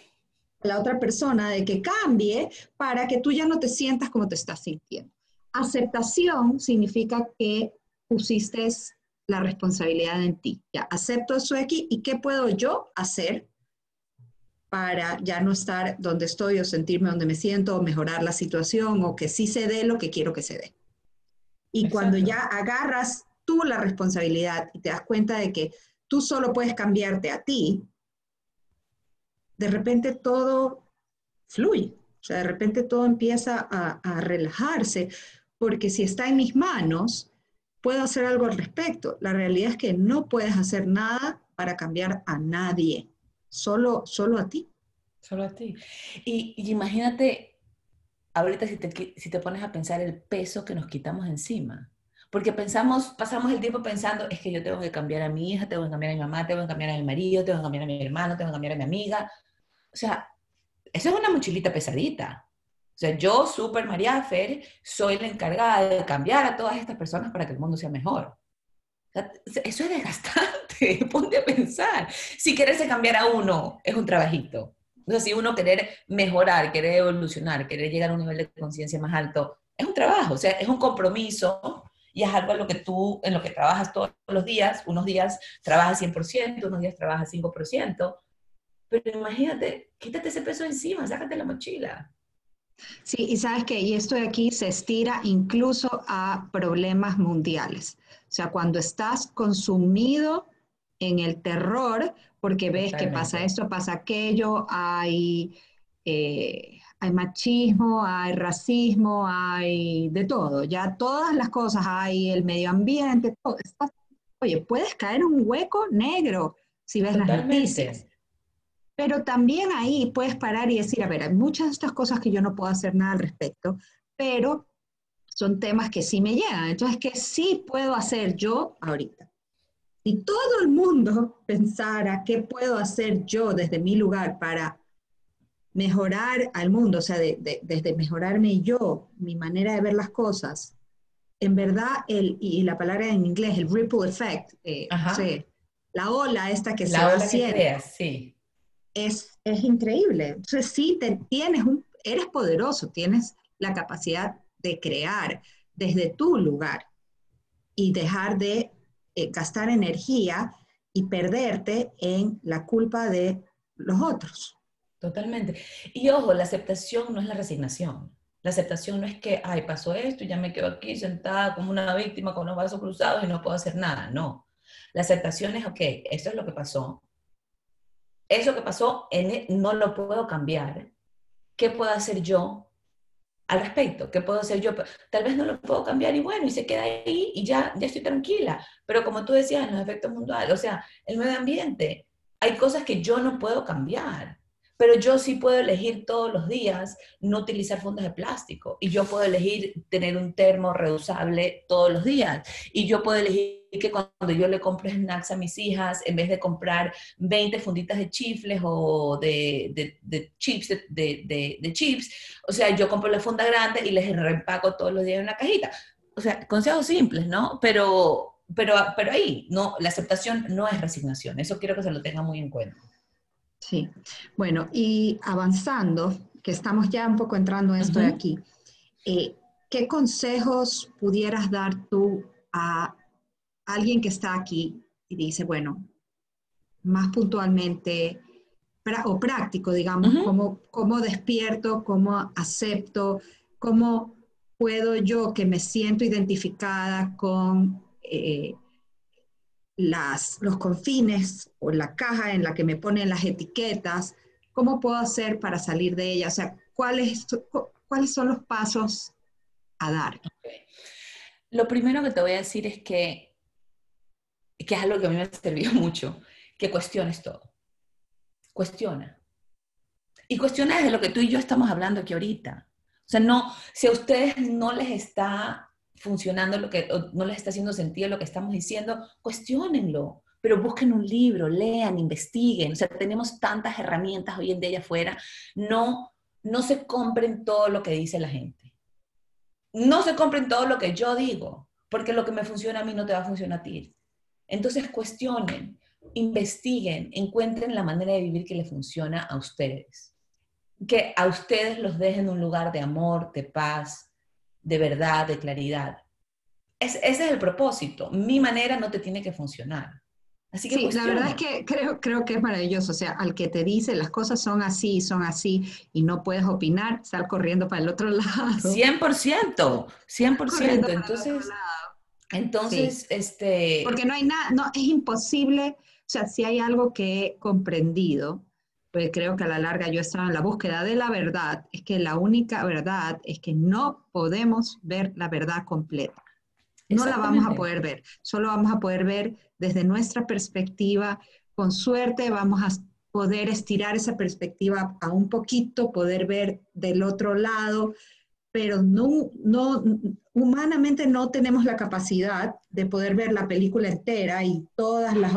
Speaker 1: a la otra persona de que cambie para que tú ya no te sientas como te estás sintiendo. Aceptación significa que pusiste la responsabilidad en ti. Ya acepto eso aquí y qué puedo yo hacer para ya no estar donde estoy o sentirme donde me siento o mejorar la situación o que sí se dé lo que quiero que se dé. Y cuando ya agarras tú la responsabilidad y te das cuenta de que tú solo puedes cambiarte a ti, de repente todo fluye. O sea, de repente todo empieza a, a relajarse, porque si está en mis manos, puedo hacer algo al respecto. La realidad es que no puedes hacer nada para cambiar a nadie, solo, solo a ti.
Speaker 2: Solo a ti. Y, imagínate, ahorita si te, pones a pensar el peso que nos quitamos encima. Porque pensamos, pasamos el tiempo pensando, es que yo tengo que cambiar a mi hija, tengo que cambiar a mi mamá, tengo que cambiar a mi marido, tengo que cambiar a mi hermano, tengo que cambiar a mi amiga. O sea, eso es una mochilita pesadita. O sea, yo, Super María Fer, soy la encargada de cambiar a todas estas personas para que el mundo sea mejor. Eso es desgastante, ponte a pensar. Si quererse cambiar a uno, es un trabajito. O sea, si uno querer mejorar, querer evolucionar, querer llegar a un nivel de conciencia más alto, es un trabajo, o sea, es un compromiso y es algo en lo que tú, en lo que trabajas todos los días, unos días trabajas 100%, unos días trabajas 5%, pero imagínate, quítate ese peso encima, sácate la mochila.
Speaker 1: Sí, y sabes que, y esto de aquí se estira incluso a problemas mundiales. O sea, cuando estás consumido en el terror, porque ves que pasa esto, pasa aquello, hay, eh, hay machismo, hay racismo, hay de todo, ya todas las cosas, hay el medio ambiente, todo. oye, puedes caer en un hueco negro si ves las noticias. Pero también ahí puedes parar y decir, a ver, hay muchas de estas cosas que yo no puedo hacer nada al respecto, pero son temas que sí me llegan. Entonces, ¿qué sí puedo hacer yo ahorita? Si todo el mundo pensara qué puedo hacer yo desde mi lugar para mejorar al mundo, o sea, desde mejorarme yo, mi manera de ver las cosas, en verdad, el, y la palabra en inglés, el ripple effect, eh, la ola esta que se va haciendo, sí es, increíble. Entonces sí, te, tienes un, eres poderoso, tienes la capacidad de crear desde tu lugar y dejar de eh, gastar energía y perderte en la culpa de los otros.
Speaker 2: Totalmente. Y ojo, la aceptación no es la resignación. La aceptación no es que, ay, pasó esto y ya me quedo aquí sentada como una víctima con los brazos cruzados y no puedo hacer nada. No. La aceptación es, ok, esto es lo que pasó, eso que pasó e, no lo puedo cambiar. ¿Qué puedo hacer yo al respecto? ¿Qué puedo hacer yo? Tal vez no lo puedo cambiar y bueno, y se queda ahí y ya, ya estoy tranquila. Pero como tú decías, los efectos mundiales, o sea, el medio ambiente, hay cosas que yo no puedo cambiar. Pero yo sí puedo elegir todos los días no utilizar fundas de plástico. Y yo puedo elegir tener un termo reusable todos los días. Y yo puedo elegir que cuando yo le compro snacks a mis hijas, en vez de comprar 20 funditas de chifles o de, de, chips, de, de, chips, o sea, yo compro la funda grande y les reempaco todos los días en una cajita. O sea, consejos simples, ¿no? Pero, pero, pero ahí, no, la aceptación no es resignación. Eso quiero que se lo tenga muy en cuenta.
Speaker 1: Sí, bueno, y avanzando, que estamos ya un poco entrando en esto de aquí, eh, ¿qué consejos pudieras dar tú a alguien que está aquí y dice, bueno, más puntualmente o práctico, digamos, cómo, despierto, cómo acepto, cómo puedo yo que me siento identificada con eh, las, los confines o la caja en la que me ponen las etiquetas, cómo puedo hacer para salir de ella, o sea, cuáles, cuáles son los pasos a dar.
Speaker 2: Lo primero que te voy a decir es que que es algo que a mí me servido mucho, que cuestiones todo. Cuestiona. Y cuestiona desde lo que tú y yo estamos hablando aquí ahorita. O sea, no, si a ustedes no les está funcionando lo que, no les está haciendo sentido lo que estamos diciendo, cuestionenlo, pero busquen un libro, lean, investiguen. O sea, tenemos tantas herramientas hoy en día afuera. No, no se compren todo lo que dice la gente. No se compren todo lo que yo digo, porque lo que me funciona a mí no te va a funcionar a ti. Entonces cuestionen, investiguen, encuentren la manera de vivir que le funciona a ustedes. Que a ustedes los dejen en un lugar de amor, de paz, de verdad, de claridad. ese es el propósito. Mi manera no te tiene que funcionar.
Speaker 1: Así que sí, la verdad es que creo, creo que es maravilloso. O sea, al que te dice las cosas son así, son así, y no puedes opinar, sal corriendo para el otro lado.
Speaker 2: 100%, 100%. Entonces, entonces, este...
Speaker 1: Porque no hay nada, no, es imposible, o sea, si hay algo que he comprendido, pues creo que a la larga yo estaba en la búsqueda de la verdad, es que la única verdad es que no podemos ver la verdad completa. No la vamos a poder ver, solo vamos a poder ver desde nuestra perspectiva. Con suerte vamos a poder estirar esa perspectiva a un poquito, poder ver del otro lado, pero no, no, humanamente no tenemos la capacidad de poder ver la película entera y todas las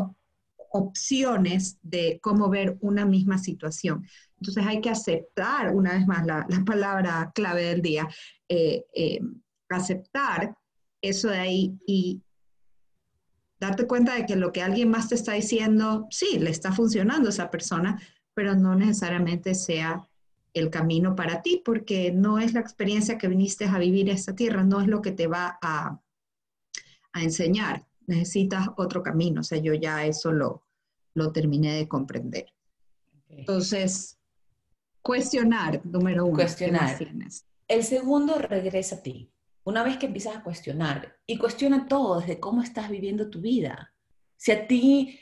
Speaker 1: opciones de cómo ver una misma situación. Entonces hay que aceptar, una vez más, la, palabra clave del día, eh, eh, aceptar eso de ahí y darte cuenta de que lo que alguien más te está diciendo, sí, le está funcionando a esa persona, pero no necesariamente sea el camino para ti, porque no es la experiencia que viniste a vivir esta tierra, no es lo que te va a, a enseñar, necesitas otro camino, o sea, yo ya eso lo, lo terminé de comprender. Entonces, cuestionar, número uno.
Speaker 2: Cuestionar. El segundo regresa a ti. Una vez que empiezas a cuestionar, y cuestiona todo, desde cómo estás viviendo tu vida. Si a ti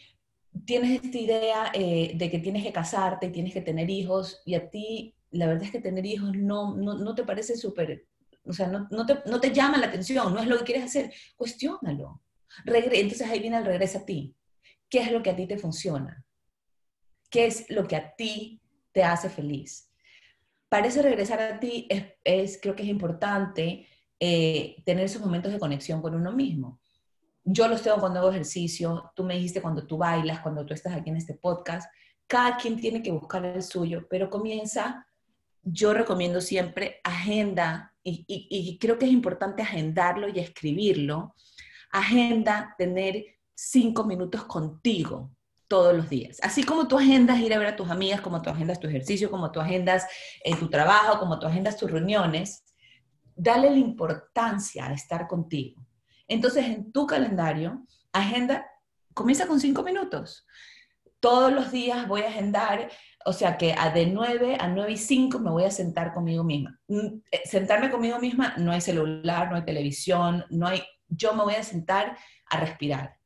Speaker 2: tienes esta idea eh, de que tienes que casarte y tienes que tener hijos, y a ti la verdad es que tener hijos no, no, no te parece súper, o sea, no, no, te, no, te, llama la atención, no es lo que quieres hacer, cuestiónalo. Regre Entonces ahí viene el regreso a ti. ¿Qué es lo que a ti te funciona? ¿Qué es lo que a ti te hace feliz? Para ese regresar a ti es, creo que es importante eh, tener esos momentos de conexión con uno mismo. Yo los tengo cuando hago ejercicio, tú me dijiste cuando tú bailas, cuando tú estás aquí en este podcast, cada quien tiene que buscar el suyo, pero comienza, yo recomiendo siempre agenda, y creo que es importante agendarlo y escribirlo, agenda tener cinco minutos contigo todos los días. Así como tú agendas ir a ver a tus amigas, como tú agendas tu ejercicio, como tú agendas en tu trabajo, como tú agendas tus reuniones, dale la importancia a estar contigo. Entonces, en tu calendario, agenda, comienza con cinco minutos. Todos los días voy a agendar, o sea que a de 9 a 9 y 5 me voy a sentar conmigo misma. Mm, eh, sentarme conmigo misma no hay celular, no hay televisión, no hay, yo me voy a sentar a respirar.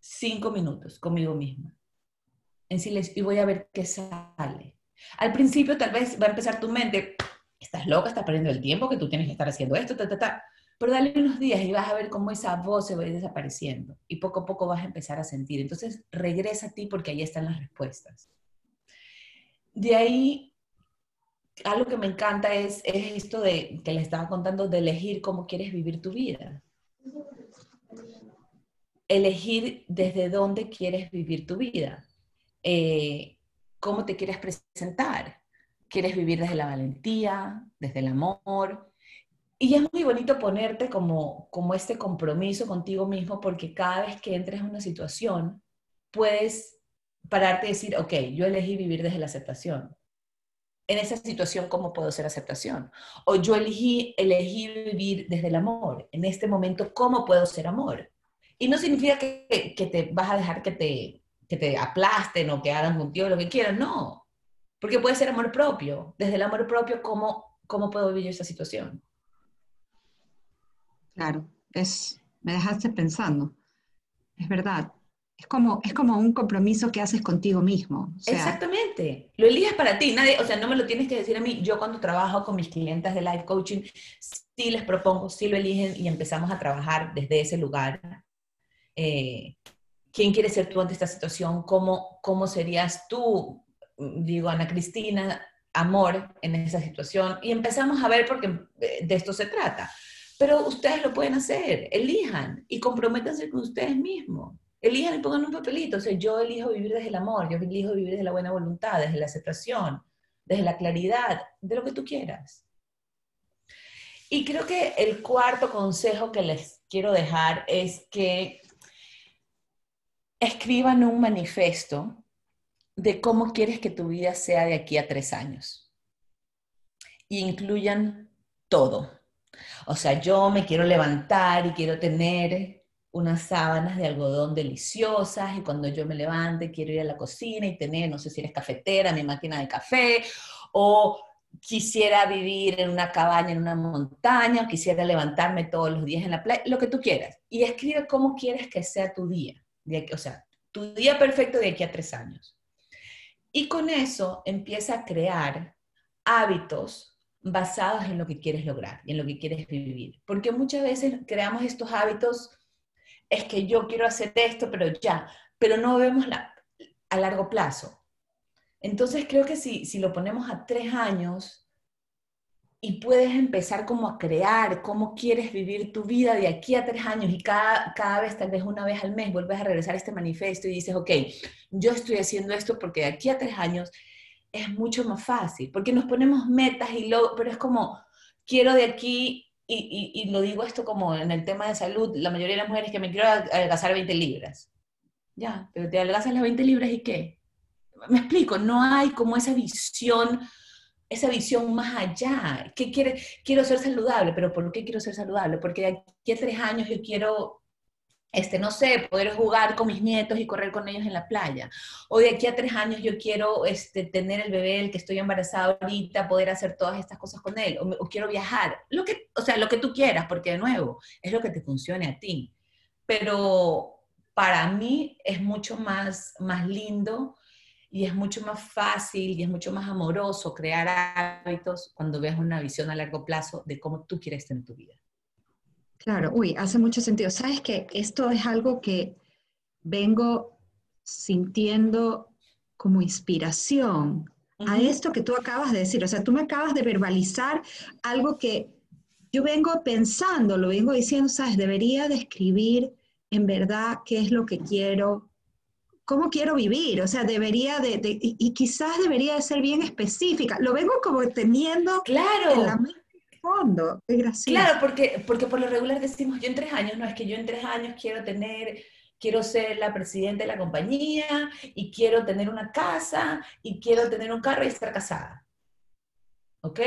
Speaker 2: Cinco minutos conmigo misma. En silencio y voy a ver qué sale. Al principio tal vez va a empezar tu mente, estás loca, estás perdiendo el tiempo, que tú tienes que estar haciendo esto, ta, ta, ta. Pero dale unos días y vas a ver cómo esa voz se va a ir desapareciendo y poco a poco vas a empezar a sentir. Entonces regresa a ti porque ahí están las respuestas. De ahí, algo que me encanta es, es esto de que le estaba contando de elegir cómo quieres vivir tu vida. Elegir desde dónde quieres vivir tu vida. Eh, cómo te quieres presentar quieres vivir desde la valentía, desde el amor. Y es muy bonito ponerte como, como este compromiso contigo mismo porque cada vez que entres en una situación, puedes pararte y decir, ok, yo elegí vivir desde la aceptación. En esa situación, ¿cómo puedo ser aceptación? O yo elegí, elegí vivir desde el amor. En este momento, ¿cómo puedo ser amor? Y no significa que, te vas a dejar que te, que te aplasten o que hagan contigo lo que quieran, no porque puede ser amor propio. Desde el amor propio, ¿cómo, cómo puedo vivir esa situación?
Speaker 1: Claro, es, me dejaste pensando. Es verdad. Es como, es como un compromiso que haces contigo mismo.
Speaker 2: Exactamente. Lo eliges para ti. Nadie, o sea, no me lo tienes que decir a mí. Yo cuando trabajo con mis clientes de life coaching, sí les propongo, sí lo eligen y empezamos a trabajar desde ese lugar. Eh, ¿Quién quieres ser tú ante esta situación? ¿Cómo, cómo serías tú digo, Ana Cristina, amor en esa situación y empezamos a ver porque de esto se trata. Pero ustedes lo pueden hacer, elijan y comprométanse con ustedes mismos. Elijan y pongan un papelito. O sea, yo elijo vivir desde el amor, yo elijo vivir desde la buena voluntad, desde la aceptación, desde la claridad, de lo que tú quieras. Y creo que el cuarto consejo que les quiero dejar es que escriban un manifiesto de cómo quieres que tu vida sea de aquí a tres años. Y incluyan todo. O sea, yo me quiero levantar y quiero tener unas sábanas de algodón deliciosas y cuando yo me levante quiero ir a la cocina y tener, no sé si eres cafetera, mi máquina de café, o quisiera vivir en una cabaña en una montaña, o quisiera levantarme todos los días en la playa, lo que tú quieras. Y escribe cómo quieres que sea tu día, o sea, tu día perfecto de aquí a tres años. Y con eso empieza a crear hábitos basados en lo que quieres lograr y en lo que quieres vivir. Porque muchas veces creamos estos hábitos, es que yo quiero hacer esto, pero ya, pero no vemos la, a largo plazo. Entonces creo que si, si lo ponemos a tres años, y puedes empezar como a crear cómo quieres vivir tu vida de aquí a tres años y cada, cada vez, tal vez una vez al mes, vuelves a regresar a este manifiesto y dices, ok, yo estoy haciendo esto porque de aquí a tres años es mucho más fácil, porque nos ponemos metas y lo, pero es como, quiero de aquí, y, y, y lo digo esto como en el tema de salud, la mayoría de las mujeres que me quiero adelgazar 20 libras. Ya, pero te adelgazas las 20 libras y qué? Me explico, no hay como esa visión esa visión más allá. ¿Qué quiere? Quiero ser saludable, pero ¿por qué quiero ser saludable? Porque de aquí a tres años yo quiero este, no sé, poder jugar con mis nietos y correr con ellos en la playa. O de aquí a tres años yo quiero este, tener el bebé, el que estoy embarazada ahorita, poder hacer todas estas cosas con él. O, quiero viajar. Lo que, o sea, lo que tú quieras, porque de nuevo, es lo que te funcione a ti. Pero para mí es mucho más, más lindo y es mucho más fácil y es mucho más amoroso crear hábitos cuando ves una visión a largo plazo de cómo tú quieres tener tu vida.
Speaker 1: Claro, uy, hace mucho sentido. Sabes que esto es algo que vengo sintiendo como inspiración a esto que tú acabas de decir. O sea, tú me acabas de verbalizar algo que yo vengo pensando, lo vengo diciendo, sabes, debería describir en verdad qué es lo que quiero, cómo quiero vivir, o sea, debería de, y, quizás debería de ser bien específica. Lo vengo como teniendo
Speaker 2: claro.
Speaker 1: en la mente fondo. Es gracioso.
Speaker 2: Claro, porque, porque por lo regular decimos, yo en tres años, no, es que yo en tres años quiero tener, quiero ser la presidenta de la compañía y quiero tener una casa y quiero tener un carro y estar casada. ¿ok?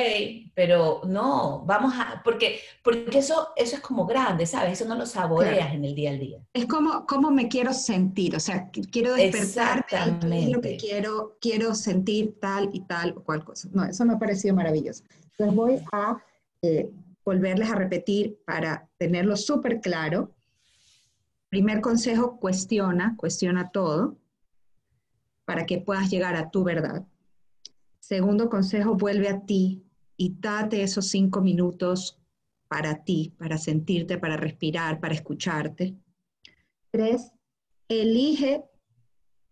Speaker 2: Pero no, vamos a, porque, porque eso, eso es como grande, ¿sabes? Eso no lo saboreas en el día al día.
Speaker 1: Es como cómo me quiero sentir, o sea, quiero despertar lo que quiero, quiero sentir tal y tal o cual cosa. No, eso me ha parecido maravilloso. Entonces voy a eh, volverles a repetir para tenerlo súper claro. Primer consejo, cuestiona, cuestiona todo para que puedas llegar a tu verdad. Segundo consejo, vuelve a ti y date esos cinco minutos para ti, para sentirte, para respirar, para escucharte. Tres, elige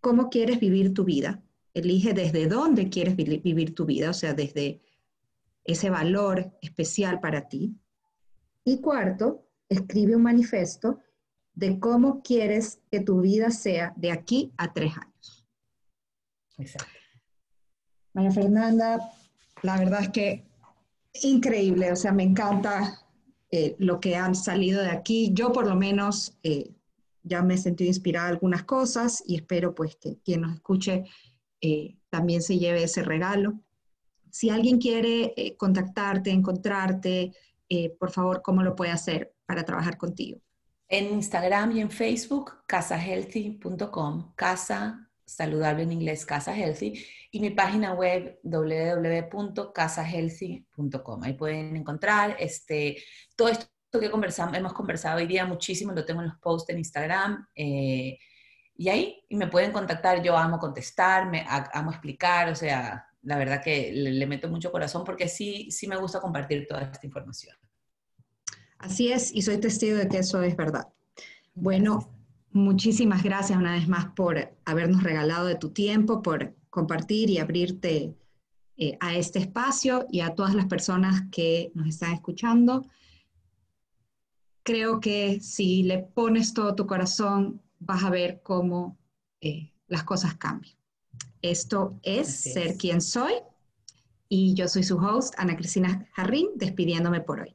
Speaker 1: cómo quieres vivir tu vida. Elige desde dónde quieres vivir tu vida, o sea, desde ese valor especial para ti. Y cuarto, escribe un manifiesto de cómo quieres que tu vida sea de aquí a tres años. Exacto. María Fernanda, la verdad es que increíble, o sea, me encanta eh, lo que han salido de aquí. Yo por lo menos eh, ya me he sentido inspirada algunas cosas y espero pues que quien nos escuche eh, también se lleve ese regalo. Si alguien quiere contactarte, encontrarte, por favor, ¿cómo lo puede hacer para trabajar contigo?
Speaker 2: En Instagram y en Facebook, casahealthy.com, casa saludable en inglés, Casa Healthy, y mi página web www.casahealthy.com. Ahí pueden encontrar este, todo esto que conversamos, hemos conversado hoy día muchísimo, lo tengo en los posts en Instagram. Eh, y ahí me pueden contactar, yo amo contestar, me, amo explicar, o sea, la verdad que le, meto mucho corazón porque sí, sí me gusta compartir toda esta información.
Speaker 1: Así es, y soy testigo de que eso es verdad. Bueno, Muchísimas gracias una vez más por habernos regalado de tu tiempo, por compartir y abrirte eh, a este espacio y a todas las personas que nos están escuchando. Creo que si le pones todo tu corazón, vas a ver cómo eh, las cosas cambian. Esto es Ser Quien Soy y yo soy su host, Ana Cristina Jarrín, despidiéndome por hoy.